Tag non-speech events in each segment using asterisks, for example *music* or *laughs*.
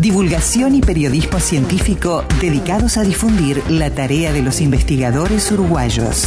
Divulgación y periodismo científico dedicados a difundir la tarea de los investigadores uruguayos.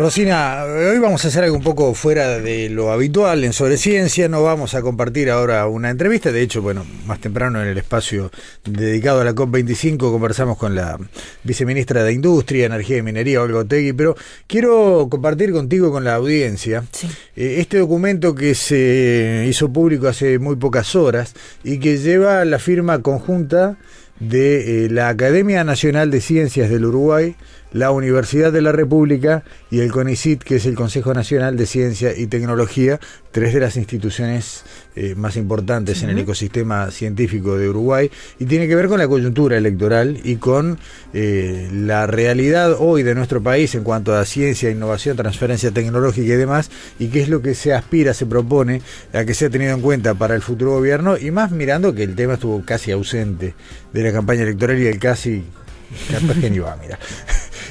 Rosina, hoy vamos a hacer algo un poco fuera de lo habitual en Sobre Ciencia. No vamos a compartir ahora una entrevista. De hecho, bueno, más temprano en el espacio dedicado a la COP25 conversamos con la viceministra de Industria, Energía y Minería, Olga Otegui. Pero quiero compartir contigo, con la audiencia, eh, este documento que se hizo público hace muy pocas horas y que lleva la firma conjunta de eh, la Academia Nacional de Ciencias del Uruguay, la Universidad de la República y el CONICIT, que es el Consejo Nacional de Ciencia y Tecnología, tres de las instituciones eh, más importantes en el ecosistema científico de Uruguay, y tiene que ver con la coyuntura electoral y con eh, la realidad hoy de nuestro país en cuanto a ciencia, innovación, transferencia tecnológica y demás, y qué es lo que se aspira, se propone a que sea tenido en cuenta para el futuro gobierno, y más mirando que el tema estuvo casi ausente de la campaña electoral y el casi... Capaz que ni va, mira.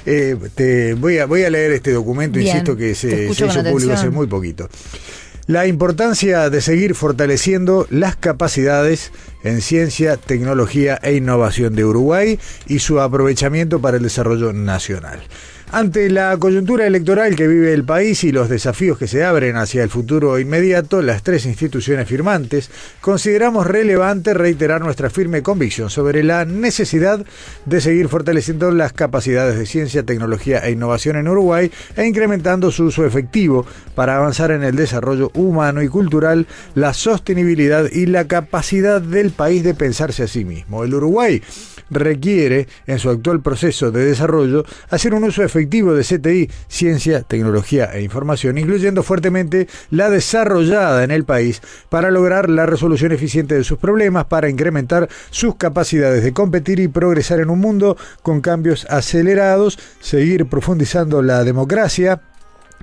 Eh, te, voy, a, voy a leer este documento, Bien, insisto, que se, se hizo público hace muy poquito. La importancia de seguir fortaleciendo las capacidades en ciencia, tecnología e innovación de Uruguay y su aprovechamiento para el desarrollo nacional. Ante la coyuntura electoral que vive el país y los desafíos que se abren hacia el futuro inmediato, las tres instituciones firmantes consideramos relevante reiterar nuestra firme convicción sobre la necesidad de seguir fortaleciendo las capacidades de ciencia, tecnología e innovación en Uruguay e incrementando su uso efectivo para avanzar en el desarrollo humano y cultural, la sostenibilidad y la capacidad del país de pensarse a sí mismo. El Uruguay requiere, en su actual proceso de desarrollo, hacer un uso efectivo de CTI, ciencia, tecnología e información, incluyendo fuertemente la desarrollada en el país para lograr la resolución eficiente de sus problemas, para incrementar sus capacidades de competir y progresar en un mundo con cambios acelerados, seguir profundizando la democracia,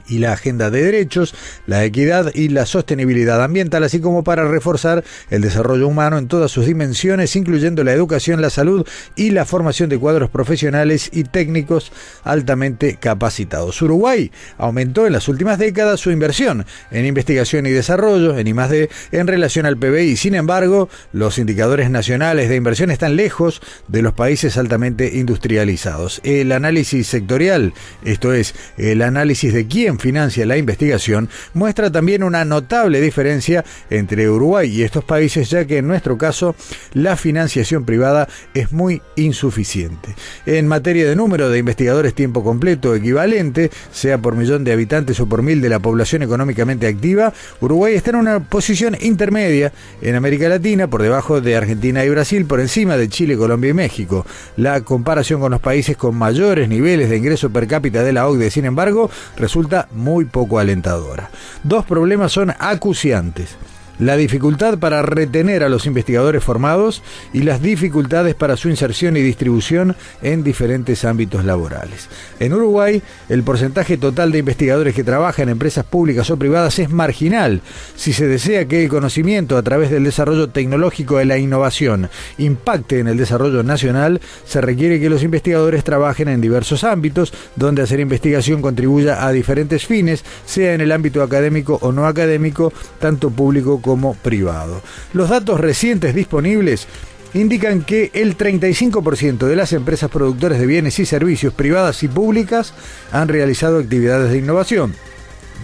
y la agenda de derechos, la equidad y la sostenibilidad ambiental, así como para reforzar el desarrollo humano en todas sus dimensiones, incluyendo la educación, la salud y la formación de cuadros profesionales y técnicos altamente capacitados. Uruguay aumentó en las últimas décadas su inversión en investigación y desarrollo, en I+D, en relación al PBI. Sin embargo, los indicadores nacionales de inversión están lejos de los países altamente industrializados. El análisis sectorial, esto es, el análisis de quién financia la investigación, muestra también una notable diferencia entre Uruguay y estos países, ya que en nuestro caso la financiación privada es muy insuficiente. En materia de número de investigadores tiempo completo equivalente, sea por millón de habitantes o por mil de la población económicamente activa, Uruguay está en una posición intermedia en América Latina, por debajo de Argentina y Brasil, por encima de Chile, Colombia y México. La comparación con los países con mayores niveles de ingreso per cápita de la OCDE, sin embargo, resulta muy poco alentadora. Dos problemas son acuciantes. La dificultad para retener a los investigadores formados y las dificultades para su inserción y distribución en diferentes ámbitos laborales. En Uruguay, el porcentaje total de investigadores que trabajan en empresas públicas o privadas es marginal. Si se desea que el conocimiento a través del desarrollo tecnológico de la innovación impacte en el desarrollo nacional, se requiere que los investigadores trabajen en diversos ámbitos donde hacer investigación contribuya a diferentes fines, sea en el ámbito académico o no académico, tanto público como privado. Los datos recientes disponibles indican que el 35% de las empresas productoras de bienes y servicios privadas y públicas han realizado actividades de innovación.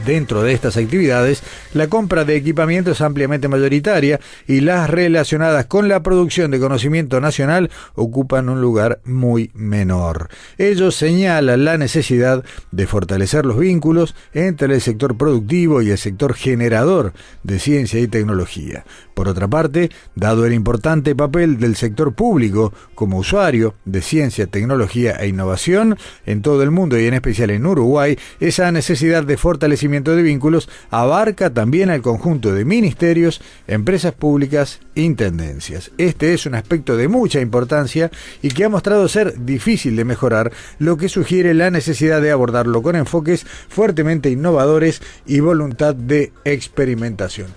Dentro de estas actividades, la compra de equipamiento es ampliamente mayoritaria y las relacionadas con la producción de conocimiento nacional ocupan un lugar muy menor. Ellos señalan la necesidad de fortalecer los vínculos entre el sector productivo y el sector generador de ciencia y tecnología. Por otra parte, dado el importante papel del sector público como usuario de ciencia, tecnología e innovación en todo el mundo y en especial en Uruguay, esa necesidad de fortalecimiento de vínculos abarca también al conjunto de ministerios, empresas públicas, intendencias. Este es un aspecto de mucha importancia y que ha mostrado ser difícil de mejorar, lo que sugiere la necesidad de abordarlo con enfoques fuertemente innovadores y voluntad de experimentación.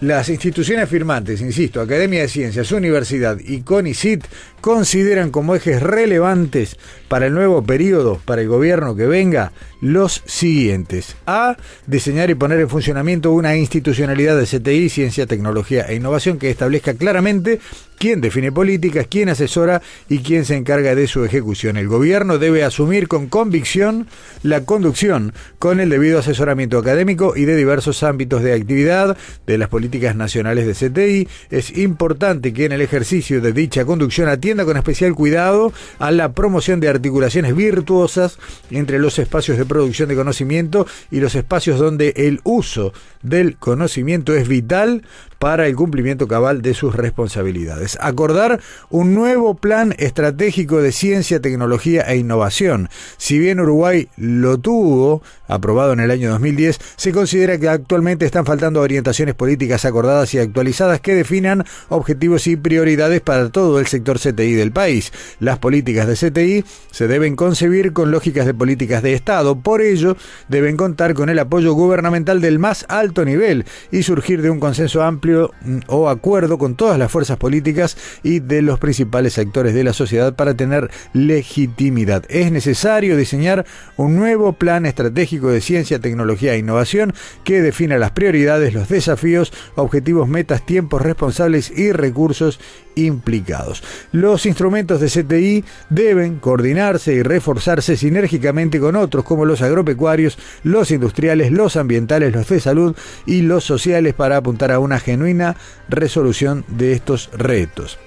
Las instituciones firmantes, insisto, Academia de Ciencias, Universidad y CONICIT consideran como ejes relevantes para el nuevo periodo, para el gobierno que venga, los siguientes. A. Diseñar y poner en funcionamiento una institucionalidad de CTI, ciencia, tecnología e innovación que establezca claramente quién define políticas, quién asesora y quién se encarga de su ejecución. El gobierno debe asumir con convicción la conducción con el debido asesoramiento académico y de diversos ámbitos de actividad de las políticas nacionales de CTI. Es importante que en el ejercicio de dicha conducción atienda con especial cuidado a la promoción de articulaciones virtuosas entre los espacios de producción de conocimiento y los espacios donde el uso del conocimiento es vital para el cumplimiento cabal de sus responsabilidades. Acordar un nuevo plan estratégico de ciencia, tecnología e innovación. Si bien Uruguay lo tuvo, aprobado en el año 2010, se considera que actualmente están faltando orientaciones políticas acordadas y actualizadas que definan objetivos y prioridades para todo el sector CTI del país. Las políticas de CTI se deben concebir con lógicas de políticas de Estado, por ello deben contar con el apoyo gubernamental del más alto nivel y surgir de un consenso amplio Mm, o acuerdo con todas las fuerzas políticas y de los principales sectores de la sociedad para tener legitimidad. Es necesario diseñar un nuevo plan estratégico de ciencia, tecnología e innovación que defina las prioridades, los desafíos, objetivos, metas, tiempos responsables y recursos implicados. Los instrumentos de CTI deben coordinarse y reforzarse sinérgicamente con otros como los agropecuarios, los industriales, los ambientales, los de salud y los sociales para apuntar a una genuina resolución de estos retos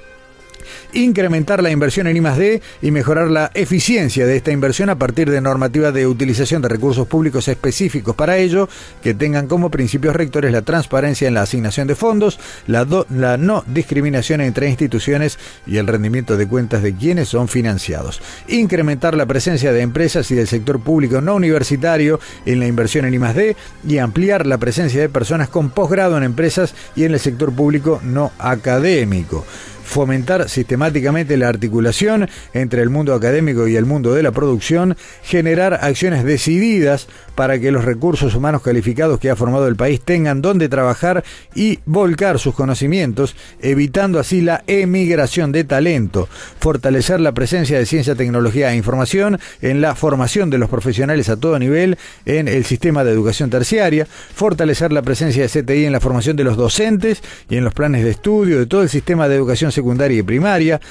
incrementar la inversión en I+D y mejorar la eficiencia de esta inversión a partir de normativas de utilización de recursos públicos específicos para ello, que tengan como principios rectores la transparencia en la asignación de fondos, la, la no discriminación entre instituciones y el rendimiento de cuentas de quienes son financiados. Incrementar la presencia de empresas y del sector público no universitario en la inversión en I+D y ampliar la presencia de personas con posgrado en empresas y en el sector público no académico fomentar sistemáticamente la articulación entre el mundo académico y el mundo de la producción, generar acciones decididas para que los recursos humanos calificados que ha formado el país tengan donde trabajar y volcar sus conocimientos, evitando así la emigración de talento, fortalecer la presencia de ciencia, tecnología e información en la formación de los profesionales a todo nivel en el sistema de educación terciaria, fortalecer la presencia de CTI en la formación de los docentes y en los planes de estudio de todo el sistema de educación secundaria y primaria,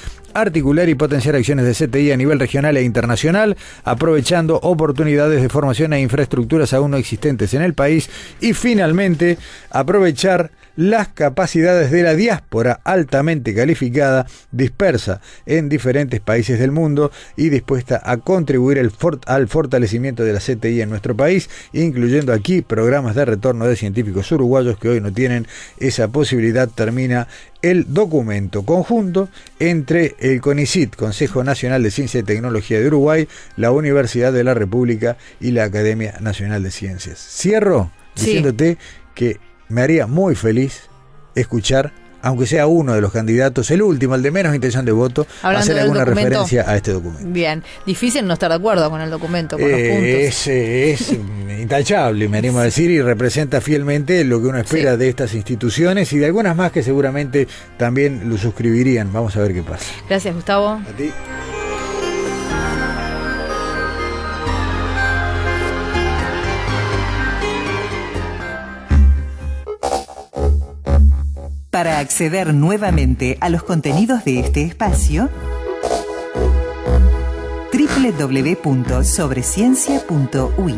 articular y potenciar acciones de CTI a nivel regional e internacional, aprovechando oportunidades de formación e infraestructuras aún no existentes en el país y finalmente aprovechar las capacidades de la diáspora altamente calificada, dispersa en diferentes países del mundo y dispuesta a contribuir al fortalecimiento de la CTI en nuestro país, incluyendo aquí programas de retorno de científicos uruguayos que hoy no tienen esa posibilidad, termina el documento conjunto entre el CONICIT, Consejo Nacional de Ciencia y Tecnología de Uruguay, la Universidad de la República y la Academia Nacional de Ciencias. Cierro diciéndote que me haría muy feliz escuchar aunque sea uno de los candidatos, el último, el de menos intención de voto, hacer alguna referencia a este documento. Bien, difícil no estar de acuerdo con el documento, con los eh, puntos. Es, *laughs* intachable, me animo a decir, y representa fielmente lo que uno espera de estas instituciones y de algunas más que seguramente también lo suscribirían. Vamos a ver qué pasa. Gracias, Gustavo. A ti. Para acceder nuevamente a los contenidos de este espacio, www.sobreciencia.ui